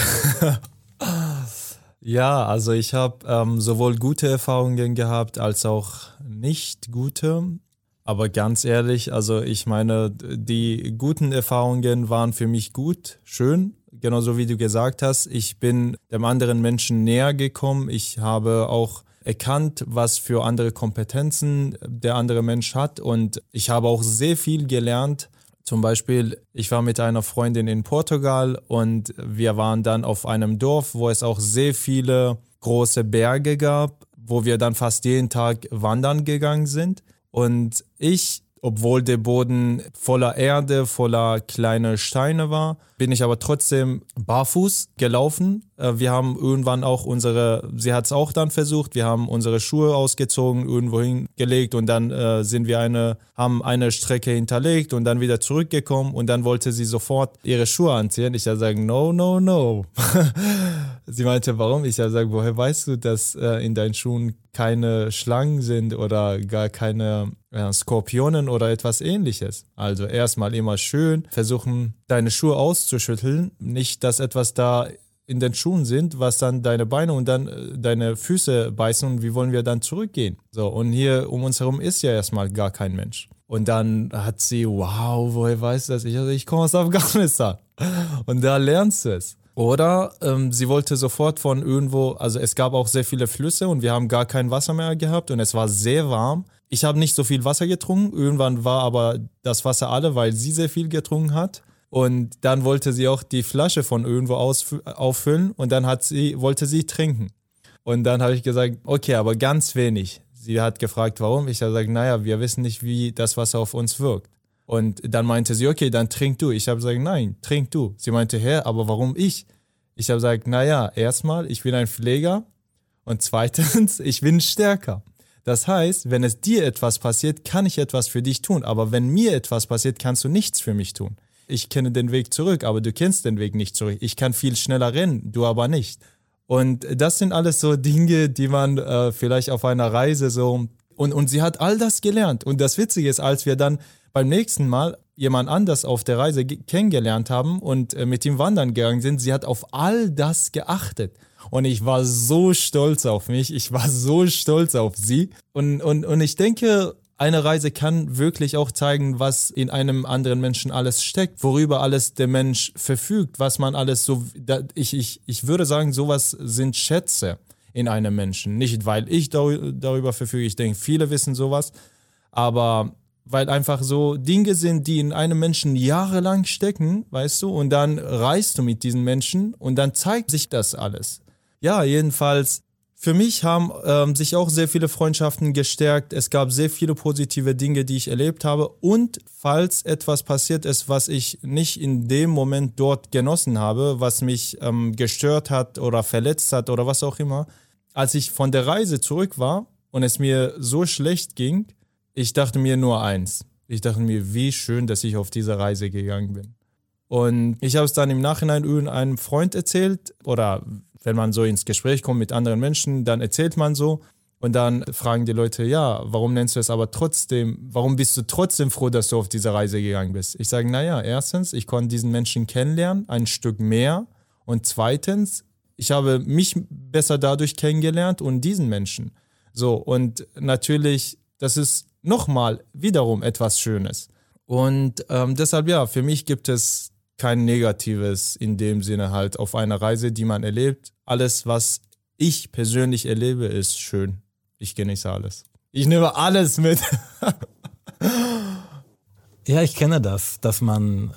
ja, also ich habe ähm, sowohl gute Erfahrungen gehabt als auch nicht gute. Aber ganz ehrlich, also ich meine, die guten Erfahrungen waren für mich gut, schön, genauso wie du gesagt hast. Ich bin dem anderen Menschen näher gekommen. Ich habe auch erkannt, was für andere Kompetenzen der andere Mensch hat. Und ich habe auch sehr viel gelernt. Zum Beispiel, ich war mit einer Freundin in Portugal und wir waren dann auf einem Dorf, wo es auch sehr viele große Berge gab, wo wir dann fast jeden Tag wandern gegangen sind. Und ich, obwohl der Boden voller Erde, voller kleine Steine war, bin ich aber trotzdem barfuß gelaufen. Äh, wir haben irgendwann auch unsere, sie hat es auch dann versucht, wir haben unsere Schuhe ausgezogen, irgendwo hingelegt und dann äh, sind wir eine, haben eine Strecke hinterlegt und dann wieder zurückgekommen und dann wollte sie sofort ihre Schuhe anziehen. Ich ja sagen, no, no, no. sie meinte, warum? Ich ja sagen, woher weißt du, dass äh, in deinen Schuhen keine Schlangen sind oder gar keine äh, Skorpionen oder etwas ähnliches? Also erstmal immer schön versuchen, deine Schuhe auszuschütteln, nicht, dass etwas da in den Schuhen sind, was dann deine Beine und dann äh, deine Füße beißen und wie wollen wir dann zurückgehen? So, und hier um uns herum ist ja erstmal gar kein Mensch. Und dann hat sie, wow, woher weiß das? Ich, also ich komme aus Afghanistan. Und da lernst du es. Oder ähm, sie wollte sofort von irgendwo, also es gab auch sehr viele Flüsse und wir haben gar kein Wasser mehr gehabt und es war sehr warm. Ich habe nicht so viel Wasser getrunken, irgendwann war aber das Wasser alle, weil sie sehr viel getrunken hat. Und dann wollte sie auch die Flasche von irgendwo auffüllen und dann hat sie, wollte sie trinken. Und dann habe ich gesagt, okay, aber ganz wenig. Sie hat gefragt, warum. Ich habe gesagt, naja, wir wissen nicht, wie das Wasser auf uns wirkt. Und dann meinte sie, okay, dann trink du. Ich habe gesagt, nein, trink du. Sie meinte, hä, aber warum ich? Ich habe gesagt, naja, erstmal, ich bin ein Pfleger und zweitens, ich bin stärker. Das heißt, wenn es dir etwas passiert, kann ich etwas für dich tun. Aber wenn mir etwas passiert, kannst du nichts für mich tun ich kenne den Weg zurück, aber du kennst den Weg nicht zurück. Ich kann viel schneller rennen, du aber nicht. Und das sind alles so Dinge, die man äh, vielleicht auf einer Reise so. Und, und sie hat all das gelernt. Und das Witzige ist, als wir dann beim nächsten Mal jemand anders auf der Reise kennengelernt haben und äh, mit ihm wandern gegangen sind, sie hat auf all das geachtet. Und ich war so stolz auf mich, ich war so stolz auf sie. Und, und, und ich denke, eine Reise kann wirklich auch zeigen, was in einem anderen Menschen alles steckt, worüber alles der Mensch verfügt, was man alles so, ich, ich, ich würde sagen, sowas sind Schätze in einem Menschen. Nicht, weil ich darüber verfüge, ich denke, viele wissen sowas, aber weil einfach so Dinge sind, die in einem Menschen jahrelang stecken, weißt du, und dann reist du mit diesen Menschen und dann zeigt sich das alles. Ja, jedenfalls für mich haben ähm, sich auch sehr viele Freundschaften gestärkt. Es gab sehr viele positive Dinge, die ich erlebt habe. Und falls etwas passiert ist, was ich nicht in dem Moment dort genossen habe, was mich ähm, gestört hat oder verletzt hat oder was auch immer, als ich von der Reise zurück war und es mir so schlecht ging, ich dachte mir nur eins. Ich dachte mir, wie schön, dass ich auf diese Reise gegangen bin. Und ich habe es dann im Nachhinein irgendeinem Freund erzählt oder wenn man so ins Gespräch kommt mit anderen Menschen, dann erzählt man so und dann fragen die Leute, ja, warum nennst du es aber trotzdem, warum bist du trotzdem froh, dass du auf diese Reise gegangen bist? Ich sage, naja, erstens, ich konnte diesen Menschen kennenlernen, ein Stück mehr und zweitens, ich habe mich besser dadurch kennengelernt und diesen Menschen. So, und natürlich, das ist nochmal wiederum etwas Schönes. Und ähm, deshalb ja, für mich gibt es kein Negatives in dem Sinne halt auf einer Reise, die man erlebt. Alles, was ich persönlich erlebe, ist schön. Ich genieße alles. Ich nehme alles mit. ja, ich kenne das, dass man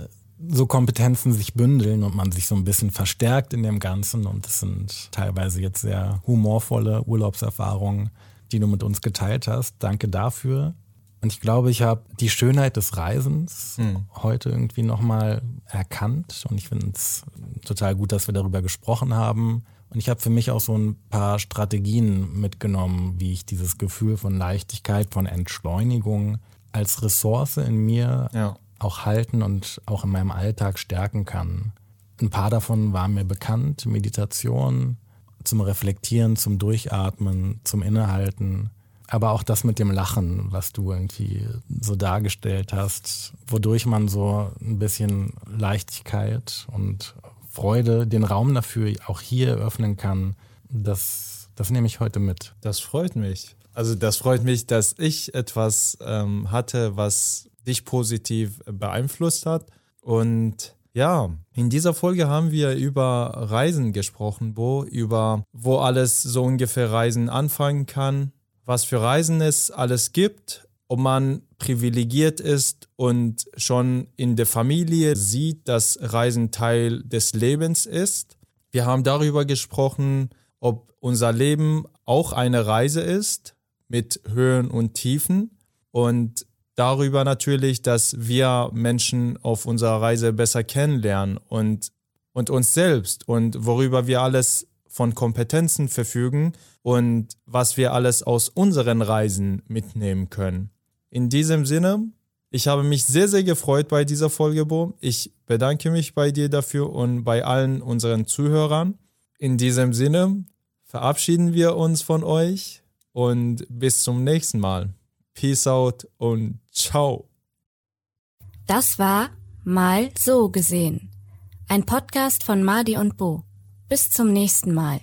so Kompetenzen sich bündeln und man sich so ein bisschen verstärkt in dem Ganzen. Und es sind teilweise jetzt sehr humorvolle Urlaubserfahrungen, die du mit uns geteilt hast. Danke dafür. Und ich glaube, ich habe die Schönheit des Reisens hm. heute irgendwie nochmal erkannt. Und ich finde es total gut, dass wir darüber gesprochen haben. Und ich habe für mich auch so ein paar Strategien mitgenommen, wie ich dieses Gefühl von Leichtigkeit, von Entschleunigung als Ressource in mir ja. Auch halten und auch in meinem Alltag stärken kann. Ein paar davon waren mir bekannt. Meditation, zum Reflektieren, zum Durchatmen, zum Innehalten aber auch das mit dem Lachen, was du irgendwie so dargestellt hast, wodurch man so ein bisschen Leichtigkeit und Freude, den Raum dafür auch hier öffnen kann, das, das nehme ich heute mit. Das freut mich. Also das freut mich, dass ich etwas ähm, hatte, was dich positiv beeinflusst hat. Und ja, in dieser Folge haben wir über Reisen gesprochen, wo über wo alles so ungefähr Reisen anfangen kann, was für Reisen es alles gibt, ob man privilegiert ist und schon in der Familie sieht, dass Reisen Teil des Lebens ist. Wir haben darüber gesprochen, ob unser Leben auch eine Reise ist mit Höhen und Tiefen und darüber natürlich, dass wir Menschen auf unserer Reise besser kennenlernen und, und uns selbst und worüber wir alles von Kompetenzen verfügen und was wir alles aus unseren Reisen mitnehmen können. In diesem Sinne, ich habe mich sehr, sehr gefreut bei dieser Folge, Bo. Ich bedanke mich bei dir dafür und bei allen unseren Zuhörern. In diesem Sinne verabschieden wir uns von euch und bis zum nächsten Mal. Peace out und ciao. Das war Mal so gesehen. Ein Podcast von Madi und Bo. Bis zum nächsten Mal.